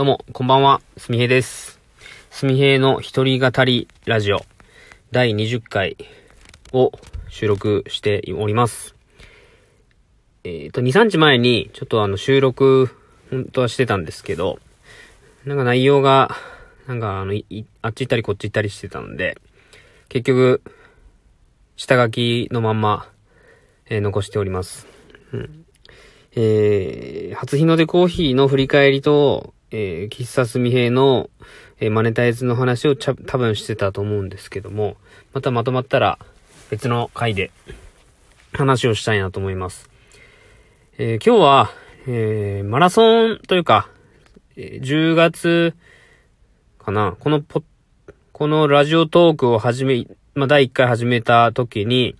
どうも、こんばんは、すみへいです。すみへいの一人語りラジオ第20回を収録しております。えっ、と、2、3日前にちょっとあの収録、本当はしてたんですけど、なんか内容が、なんかあの、あっち行ったりこっち行ったりしてたので、結局、下書きのまんま、えー残しております。うんえー、初日の出コーヒーの振り返りと、えー、喫茶すみへいの、えーマネタイズの話をちゃ多分してたと思うんですけども、またまとまったら別の回で話をしたいなと思います。えー今日は、えーマラソンというか、えー10月かな、このポこのラジオトークを始め、まあ、第1回始めた時に、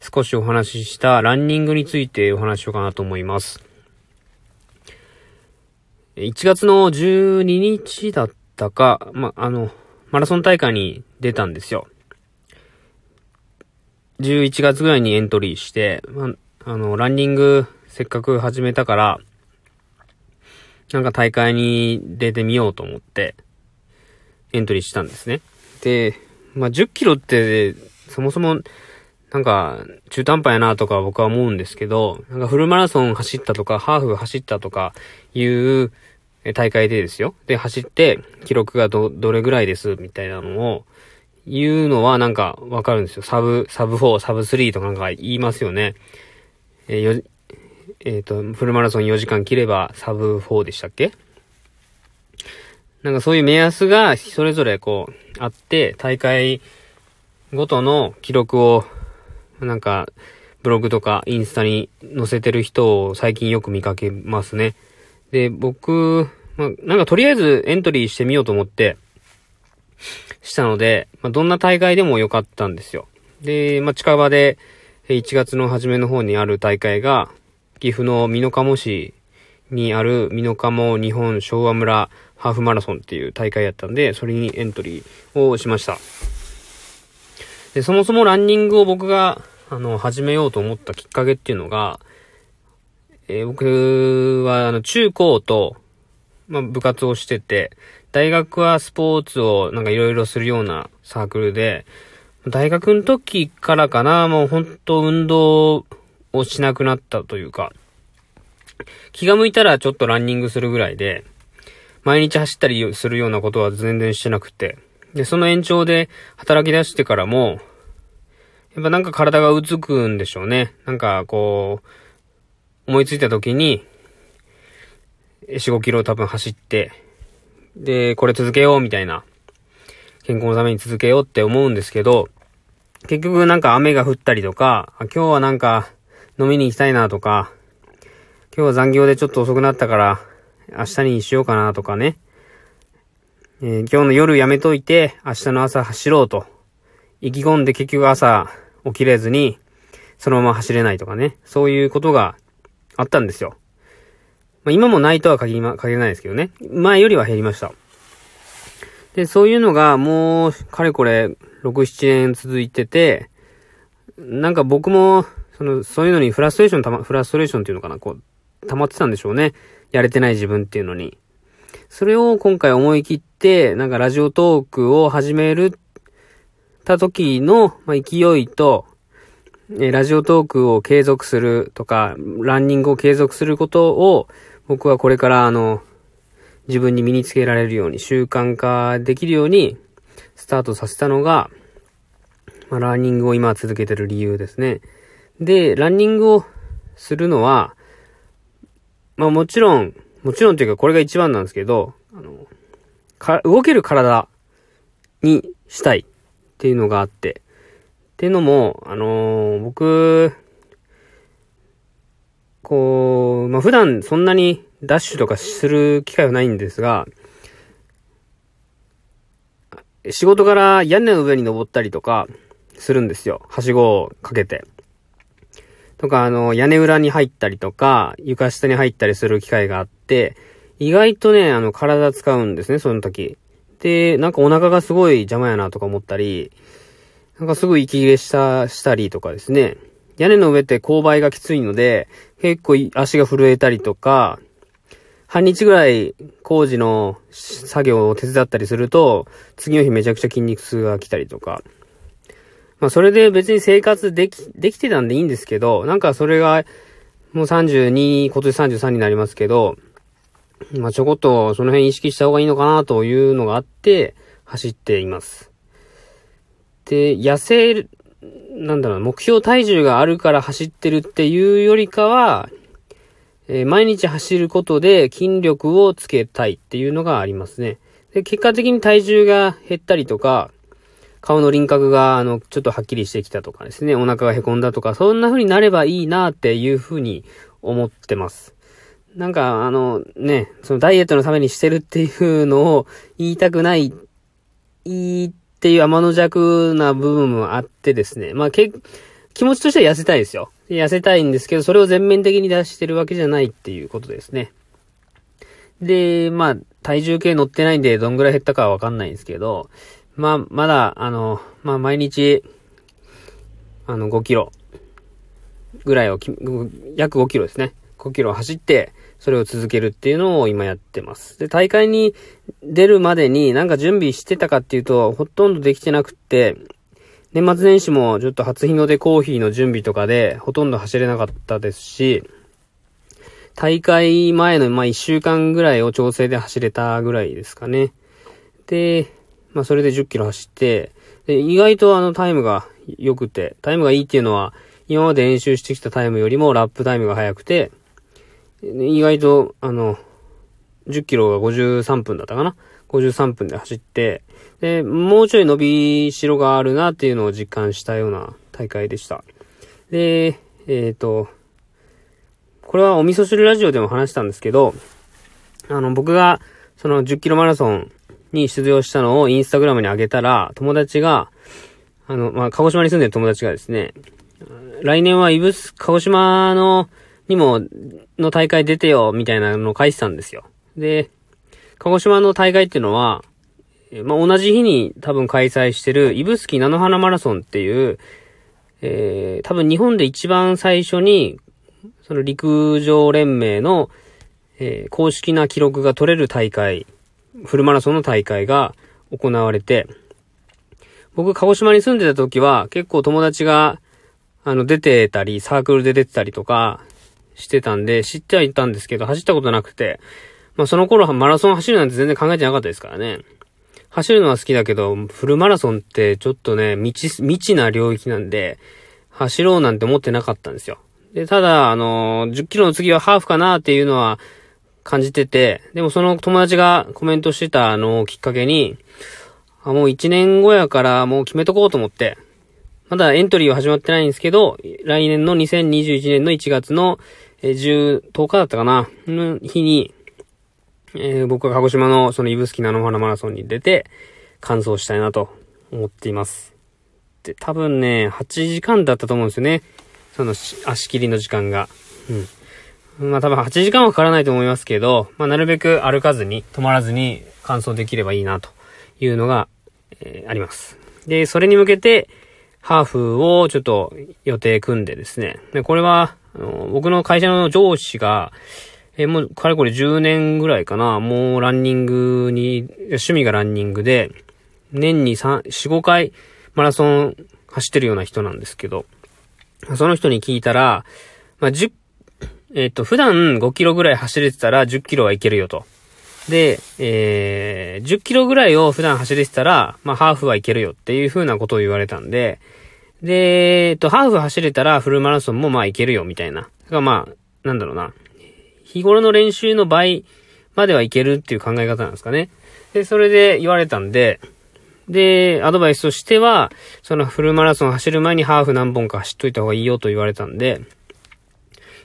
少しお話ししたランニングについてお話しようかなと思います。1月の12日だったか、ま、あの、マラソン大会に出たんですよ。11月ぐらいにエントリーして、まあの、ランニングせっかく始めたから、なんか大会に出てみようと思って、エントリーしたんですね。で、まあ、10キロって、そもそも、なんか、中途半端やなとか僕は思うんですけど、なんかフルマラソン走ったとか、ハーフ走ったとかいう大会でですよ。で、走って、記録がど、どれぐらいです、みたいなのを、言うのはなんかわかるんですよ。サブ、サブ4、サブ3とかなんか言いますよね。えーよえっ、と、フルマラソン4時間切ればサブ4でしたっけ？なんかそういう目安がそれぞれこうあって、大会ごとの記録をなんかブログとかインスタに載せてる人を最近よく見かけますね。で、僕、ま、なんかとりあえずエントリーしてみようと思って、したので、ま、どんな大会でもよかったんですよ。で、ま、近場で1月の初めの方にある大会が、岐阜の美濃加茂市にある美濃加茂日本昭和村ハーフマラソンっていう大会やったんで、それにエントリーをしました。で、そもそもランニングを僕が、あの、始めようと思ったきっかけっていうのが、えー僕は、あの、中高と、まあ、部活をしてて、大学はスポーツをなんかいろいろするようなサークルで、大学の時からかな、もう本当運動をしなくなったというか、気が向いたらちょっとランニングするぐらいで、毎日走ったりするようなことは全然してなくて、で、その延長で働き出してからも、やっぱなんか体がうつくんでしょうね。なんかこう、思いついた時に、4、5キロ多分走って、で、これ続けようみたいな、健康のために続けようって思うんですけど、結局なんか雨が降ったりとか、今日はなんか飲みに行きたいなとか、今日は残業でちょっと遅くなったから、明日にしようかなとかね。えー今日の夜やめといて、明日の朝走ろうと。意気込んで結局朝起きれずに、そのまま走れないとかね。そういうことがあったんですよ。まあ、今もないとは限りま、限らないですけどね。前よりは減りました。で、そういうのがもう、かれこれ、6、7年続いてて、なんか僕も、その、そういうのにフラストレーションたま、フラストレーションっていうのかな、こう、溜まってたんでしょうね。やれてない自分っていうのに。それを今回思い切って、なんかラジオトークを始める、た時の、まあ、勢いと、えラジオトークを継続するとか、ランニングを継続することを、僕はこれからあの、自分に身につけられるように、習慣化できるように、スタートさせたのが、まあ、ランニングを今続けてる理由ですね。で、ランニングをするのは、まあもちろん、もちろんというかこれが一番なんですけど、あの、か、動ける体にしたいっていうのがあって、っていうのも、あのー僕、こう、まあ、普段そんなにダッシュとかする機会はないんですが、仕事から屋根の上に登ったりとかするんですよ。はしごをかけて。とか、あの、屋根裏に入ったりとか、床下に入ったりする機会があって、意外とね、あの、体使うんですね、その時。で、なんかお腹がすごい邪魔やなとか思ったり、なんかすぐ息切れした、したりとかですね。屋根の上って勾配がきついので、結構足が震えたりとか、半日ぐらい工事の作業を手伝ったりすると、次の日めちゃくちゃ筋肉痛が来たりとか。まあそれで別に生活でき、できてたんでいいんですけど、なんかそれが、もう32、今年33になりますけど、まあちょこっとその辺意識した方がいいのかなというのがあって、走っています。で、痩せなんだろう、目標体重があるから走ってるっていうよりかは、えー、毎日走ることで筋力をつけたいっていうのがありますね。で、結果的に体重が減ったりとか、顔の輪郭が、あの、ちょっとはっきりしてきたとかですね、お腹が凹んだとか、そんな風になればいいなっていう風に思ってます。なんか、あの、ね、そのダイエットのためにしてるっていうのを言いたくない、言っていう天の弱な部分もあってですね。まあ、け、気持ちとしては痩せたいですよ。痩せたいんですけど、それを全面的に出してるわけじゃないっていうことですね。で、まあ、体重計乗ってないんで、どんぐらい減ったかはわかんないんですけど、まあ、まだ、あの、まあ、毎日、あの、5キロぐらいを約5キロですね。5キロ走って、それを続けるっていうのを今やってます。で、大会に出るまでになんか準備してたかっていうと、ほとんどできてなくって、年末年始もちょっと初日の出コーヒーの準備とかでほとんど走れなかったですし、大会前のまあ1週間ぐらいを調整で走れたぐらいですかね。で、まあそれで10キロ走って、で意外とあのタイムが良くて、タイムがいいっていうのは、今まで練習してきたタイムよりもラップタイムが速くて、意外と、あの、10キロが53分だったかな ?53 分で走って、で、もうちょい伸びしろがあるなっていうのを実感したような大会でした。で、えっ、ー、と、これはお味噌汁ラジオでも話したんですけど、あの、僕が、その10キロマラソンに出場したのをインスタグラムに上げたら、友達が、あの、まあ、鹿児島に住んでる友達がですね、来年はイブス、鹿児島のにも、の大会出てよ、みたいなのを書いてたんですよ。で、鹿児島の大会っていうのは、まあ、同じ日に多分開催してる、指宿菜の花マラソンっていう、えー、多分日本で一番最初に、その陸上連盟の、えー、公式な記録が取れる大会、フルマラソンの大会が行われて、僕、鹿児島に住んでた時は、結構友達が、あの、出てたり、サークルで出てたりとか、してたんで、知ってはいたんですけど、走ったことなくて、まあその頃はマラソン走るなんて全然考えてなかったですからね。走るのは好きだけど、フルマラソンってちょっとね、未知、未知な領域なんで、走ろうなんて思ってなかったんですよ。で、ただ、あのー、10キロの次はハーフかなっていうのは感じてて、でもその友達がコメントしてたのをきっかけに、あ、もう1年後やからもう決めとこうと思って、まだエントリーは始まってないんですけど、来年の2021年の1月の10、10日だったかなの日に、えー、僕は鹿児島のその指宿菜の花マラソンに出て、完走したいなと思っています。で、多分ね、8時間だったと思うんですよね。その足切りの時間が。うん。まあ多分8時間はかからないと思いますけど、まあなるべく歩かずに、止まらずに完走できればいいなというのが、えー、あります。で、それに向けて、ハーフをちょっと予定組んでですね。で、これは、あの僕の会社の上司が、えもう、かれこれ10年ぐらいかな、もうランニングに、趣味がランニングで、年に3、4、5回マラソン走ってるような人なんですけど、その人に聞いたら、まあ、10、えっ、と、普段5キロぐらい走れてたら10キロはいけるよと。で、えー、10キロぐらいを普段走れてたら、まあ、ハーフはいけるよっていう風なことを言われたんで、で、えっと、ハーフ走れたらフルマラソンもまあいけるよ、みたいな。がまあ、なんだろうな。日頃の練習の倍まではいけるっていう考え方なんですかね。で、それで言われたんで、で、アドバイスとしては、そのフルマラソン走る前にハーフ何本か走っといた方がいいよと言われたんで、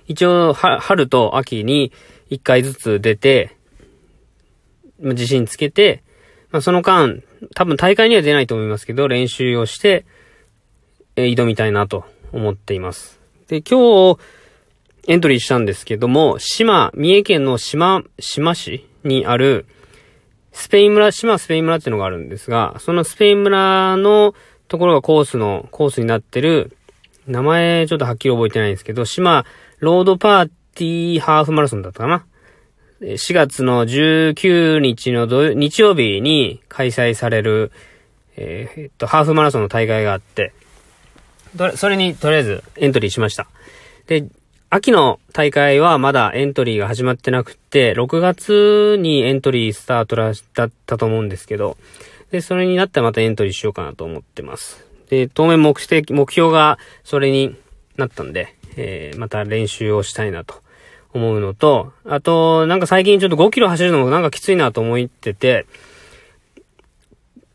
一応、春と秋に一回ずつ出て、自信つけて、まあ、その間、多分大会には出ないと思いますけど、練習をして、え挑みたいなと思っています。で、今日、エントリーしたんですけども、島、三重県の島、島市にある、スペイン村、島スペイン村っていうのがあるんですが、そのスペイン村のところがコースの、コースになってる、名前ちょっとはっきり覚えてないんですけど、島ロードパーティーハーフマラソンだったかな4月の19日の土日曜日に開催される、えー、えっと、ハーフマラソンの大会があって、それにとりあえずエントリーしました。で、秋の大会はまだエントリーが始まってなくて、6月にエントリースタートだったと思うんですけど、で、それになったらまたエントリーしようかなと思ってます。で、当面目的、目標がそれになったんで、えー、また練習をしたいなと思うのと、あと、なんか最近ちょっと5キロ走るのもなんかきついなと思ってて、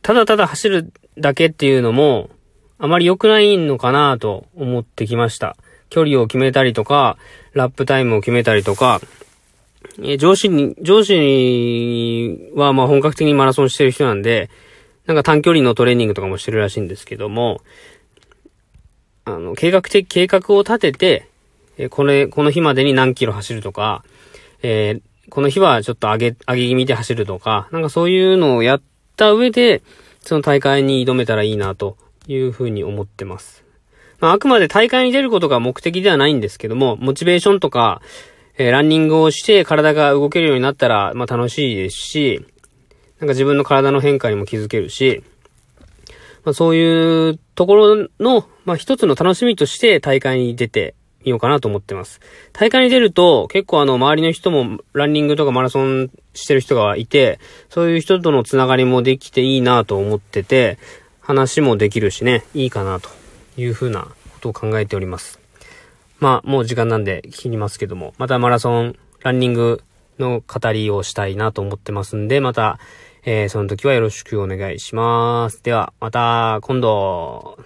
ただただ走るだけっていうのも、あまり良くないのかなと思ってきました。距離を決めたりとか、ラップタイムを決めたりとか、え上司に、上司にはまあ本格的にマラソンしてる人なんで、なんか短距離のトレーニングとかもしてるらしいんですけども、あの、計画的、計画を立てて、えこれ、この日までに何キロ走るとか、えー、この日はちょっと上げ、上げ気味で走るとか、なんかそういうのをやった上で、その大会に挑めたらいいなというふうに思ってます。まあ、あくまで大会に出ることが目的ではないんですけども、モチベーションとか、えー、ランニングをして体が動けるようになったら、まあ楽しいですし、なんか自分の体の変化にも気づけるし、まあそういうところの、まあ一つの楽しみとして大会に出てみようかなと思ってます。大会に出ると結構あの周りの人もランニングとかマラソンしてる人がいて、そういう人とのつながりもできていいなと思ってて、話もできるしね、いいかなというふうなことを考えております。まあ、もう時間なんで切りますけども、またマラソン、ランニングの語りをしたいなと思ってますんで、また、えー、その時はよろしくお願いします。では、また今度。